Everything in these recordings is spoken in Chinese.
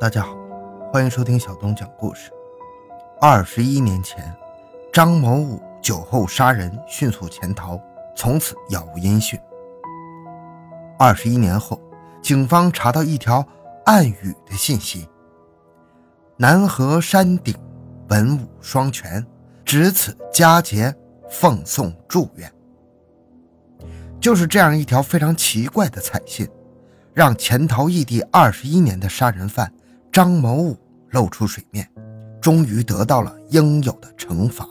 大家好，欢迎收听小东讲故事。二十一年前，张某武酒后杀人，迅速潜逃，从此杳无音讯。二十一年后，警方查到一条暗语的信息：“南河山顶，文武双全，值此佳节，奉送祝愿。”就是这样一条非常奇怪的彩信，让潜逃异地二十一年的杀人犯。张某武露出水面，终于得到了应有的惩罚。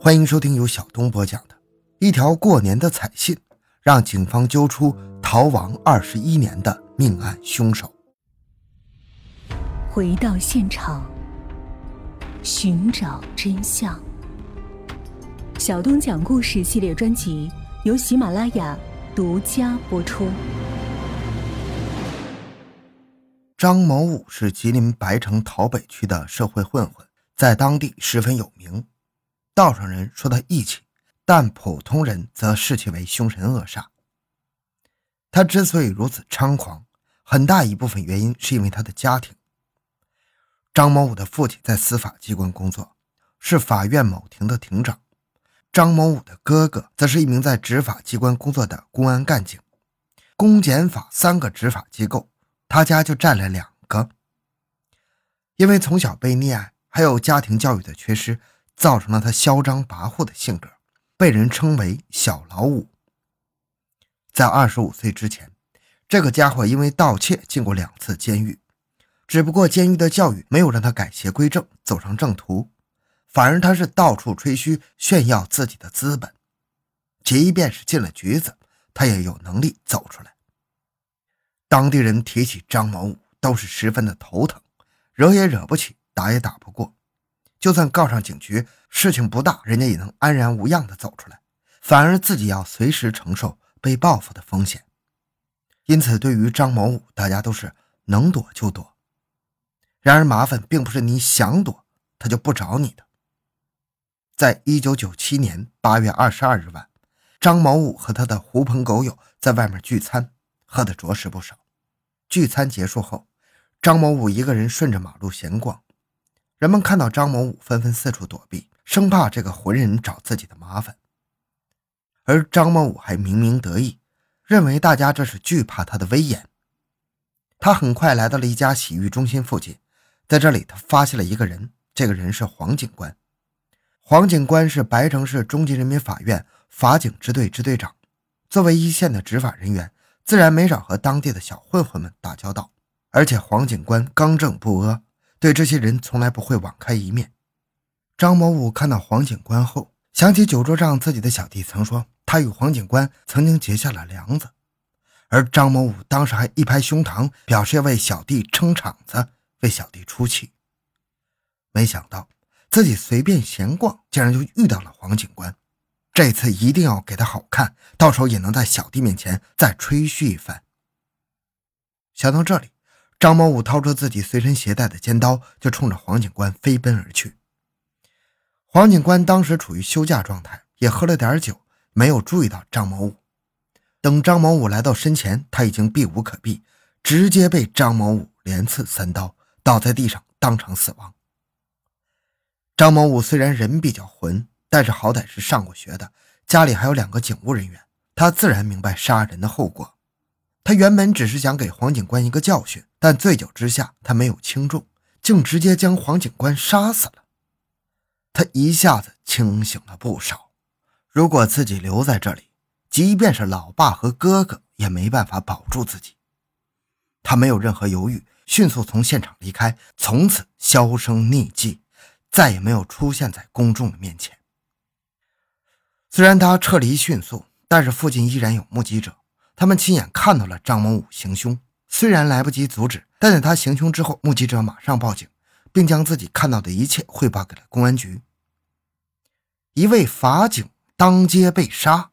欢迎收听由小东播讲的一条过年的彩信，让警方揪出逃亡二十一年的命案凶手。回到现场，寻找真相。小东讲故事系列专辑由喜马拉雅独家播出。张某武是吉林白城桃北区的社会混混，在当地十分有名。道上人说他义气，但普通人则视其为凶神恶煞。他之所以如此猖狂，很大一部分原因是因为他的家庭。张某武的父亲在司法机关工作，是法院某庭的庭长；张某武的哥哥则是一名在执法机关工作的公安干警。公检法三个执法机构。他家就占了两个，因为从小被溺爱，还有家庭教育的缺失，造成了他嚣张跋扈的性格，被人称为“小老五”。在二十五岁之前，这个家伙因为盗窃进过两次监狱，只不过监狱的教育没有让他改邪归正，走上正途，反而他是到处吹嘘炫耀自己的资本，即便是进了局子，他也有能力走出来。当地人提起张某武，都是十分的头疼，惹也惹不起，打也打不过。就算告上警局，事情不大，人家也能安然无恙的走出来，反而自己要随时承受被报复的风险。因此，对于张某武，大家都是能躲就躲。然而，麻烦并不是你想躲他就不找你的。在一九九七年八月二十二日晚，张某武和他的狐朋狗友在外面聚餐。喝的着实不少。聚餐结束后，张某武一个人顺着马路闲逛，人们看到张某武纷纷四处躲避，生怕这个浑人找自己的麻烦。而张某武还明明得意，认为大家这是惧怕他的威严。他很快来到了一家洗浴中心附近，在这里他发现了一个人，这个人是黄警官。黄警官是白城市中级人民法院法警支队支队长，作为一线的执法人员。自然没少和当地的小混混们打交道，而且黄警官刚正不阿，对这些人从来不会网开一面。张某武看到黄警官后，想起酒桌上自己的小弟曾说他与黄警官曾经结下了梁子，而张某武当时还一拍胸膛，表示要为小弟撑场子，为小弟出气。没想到自己随便闲逛，竟然就遇到了黄警官。这次一定要给他好看，到时候也能在小弟面前再吹嘘一番。想到这里，张某武掏出自己随身携带的尖刀，就冲着黄警官飞奔而去。黄警官当时处于休假状态，也喝了点酒，没有注意到张某武。等张某武来到身前，他已经避无可避，直接被张某武连刺三刀，倒在地上当场死亡。张某武虽然人比较混。但是好歹是上过学的，家里还有两个警务人员，他自然明白杀人的后果。他原本只是想给黄警官一个教训，但醉酒之下，他没有轻重，竟直接将黄警官杀死了。他一下子清醒了不少。如果自己留在这里，即便是老爸和哥哥也没办法保住自己。他没有任何犹豫，迅速从现场离开，从此销声匿迹，再也没有出现在公众的面前。虽然他撤离迅速，但是附近依然有目击者，他们亲眼看到了张某武行凶。虽然来不及阻止，但在他行凶之后，目击者马上报警，并将自己看到的一切汇报给了公安局。一位法警当街被杀，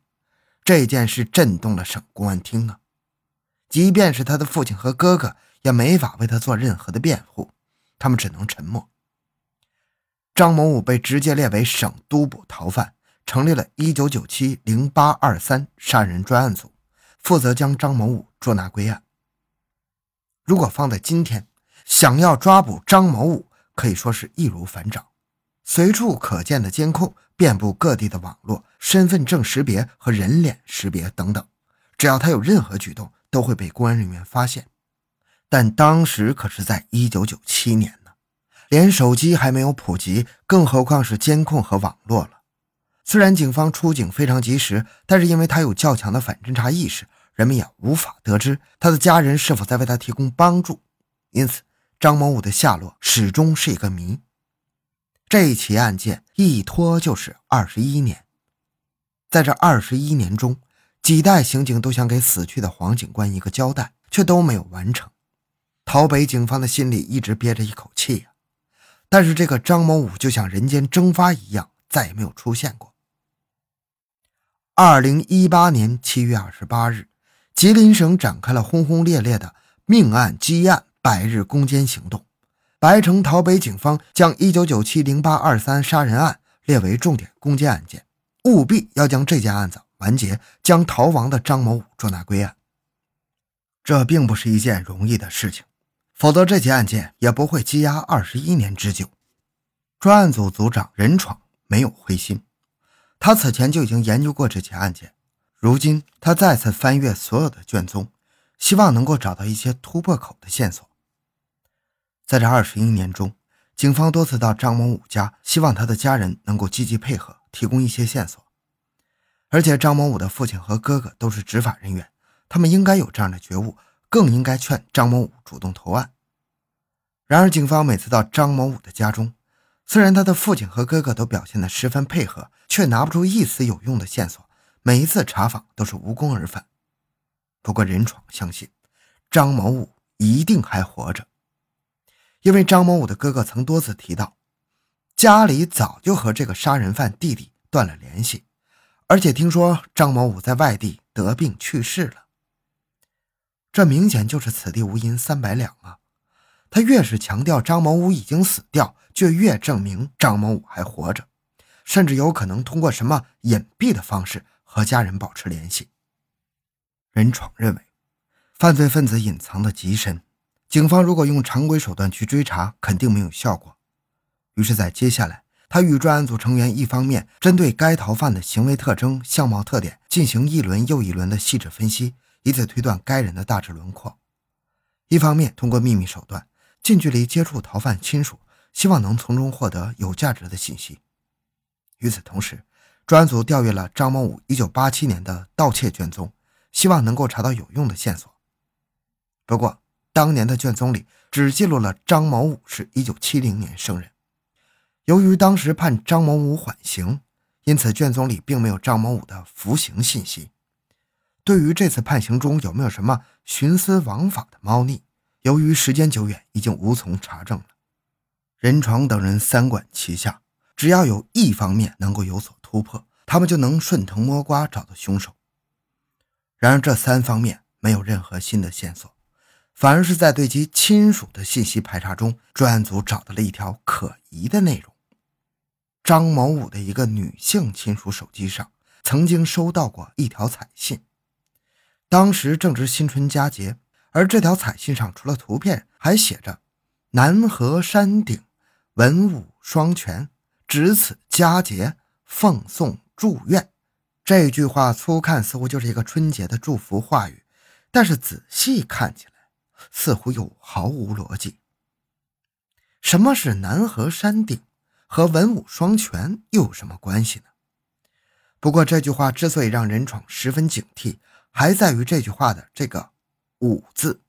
这件事震动了省公安厅啊！即便是他的父亲和哥哥，也没法为他做任何的辩护，他们只能沉默。张某武被直接列为省督捕逃犯。成立了一九九七零八二三杀人专案组，负责将张某武捉拿归案。如果放在今天，想要抓捕张某武可以说是易如反掌。随处可见的监控，遍布各地的网络、身份证识别和人脸识别等等，只要他有任何举动，都会被公安人员发现。但当时可是在一九九七年呢，连手机还没有普及，更何况是监控和网络了。虽然警方出警非常及时，但是因为他有较强的反侦查意识，人们也无法得知他的家人是否在为他提供帮助，因此张某武的下落始终是一个谜。这起案件一拖就是二十一年，在这二十一年中，几代刑警都想给死去的黄警官一个交代，却都没有完成。桃北警方的心里一直憋着一口气呀，但是这个张某武就像人间蒸发一样，再也没有出现过。二零一八年七月二十八日，吉林省展开了轰轰烈烈的命案积案百日攻坚行动。白城陶北警方将一九九七零八二三杀人案列为重点攻坚案件，务必要将这件案子完结，将逃亡的张某武捉拿归案。这并不是一件容易的事情。否则，这起案件也不会积压二十一年之久。专案组组长任闯没有灰心，他此前就已经研究过这起案件。如今，他再次翻阅所有的卷宗，希望能够找到一些突破口的线索。在这二十一年中，警方多次到张某武家，希望他的家人能够积极配合，提供一些线索。而且，张某武的父亲和哥哥都是执法人员，他们应该有这样的觉悟。更应该劝张某武主动投案。然而，警方每次到张某武的家中，虽然他的父亲和哥哥都表现得十分配合，却拿不出一丝有用的线索。每一次查访都是无功而返。不过，任闯相信张某武一定还活着，因为张某武的哥哥曾多次提到，家里早就和这个杀人犯弟弟断了联系，而且听说张某武在外地得病去世了。这明显就是此地无银三百两啊！他越是强调张某武已经死掉，就越证明张某武还活着，甚至有可能通过什么隐蔽的方式和家人保持联系。任闯认为，犯罪分子隐藏的极深，警方如果用常规手段去追查，肯定没有效果。于是，在接下来，他与专案组成员一方面针对该逃犯的行为特征、相貌特点进行一轮又一轮的细致分析。以此推断该人的大致轮廓。一方面通过秘密手段近距离接触逃犯亲属，希望能从中获得有价值的信息。与此同时，专案组调阅了张某武1987年的盗窃卷宗，希望能够查到有用的线索。不过，当年的卷宗里只记录了张某武是一九七零年生人。由于当时判张某武缓刑，因此卷宗里并没有张某武的服刑信息。对于这次判刑中有没有什么徇私枉法的猫腻，由于时间久远，已经无从查证了。任闯等人三管齐下，只要有一方面能够有所突破，他们就能顺藤摸瓜找到凶手。然而，这三方面没有任何新的线索，反而是在对其亲属的信息排查中，专案组找到了一条可疑的内容：张某武的一个女性亲属手机上曾经收到过一条彩信。当时正值新春佳节，而这条彩信上除了图片，还写着“南河山顶，文武双全，值此佳节，奉送祝愿”。这句话粗看似乎就是一个春节的祝福话语，但是仔细看起来，似乎又毫无逻辑。什么是南河山顶，和文武双全又有什么关系呢？不过这句话之所以让任闯十分警惕。还在于这句话的这个“武”字。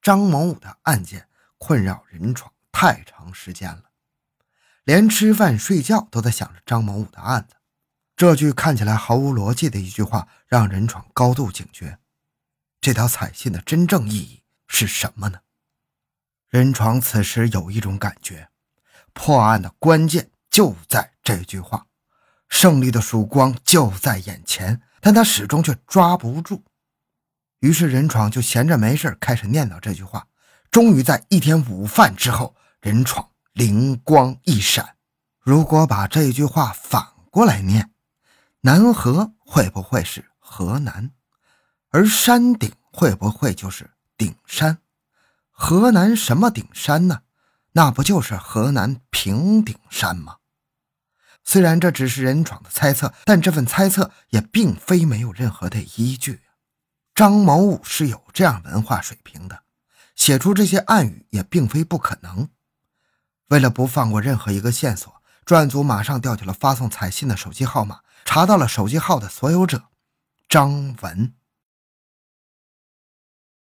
张某武的案件困扰任闯太长时间了，连吃饭睡觉都在想着张某武的案子。这句看起来毫无逻辑的一句话，让任闯高度警觉。这条彩信的真正意义是什么呢？任闯此时有一种感觉，破案的关键就在这句话，胜利的曙光就在眼前。但他始终却抓不住，于是任闯就闲着没事开始念叨这句话。终于在一天午饭之后，任闯灵光一闪：如果把这句话反过来念，南河会不会是河南？而山顶会不会就是顶山？河南什么顶山呢？那不就是河南平顶山吗？虽然这只是任闯的猜测，但这份猜测也并非没有任何的依据。张某武是有这样文化水平的，写出这些暗语也并非不可能。为了不放过任何一个线索，专案组马上调取了发送彩信的手机号码，查到了手机号的所有者张文。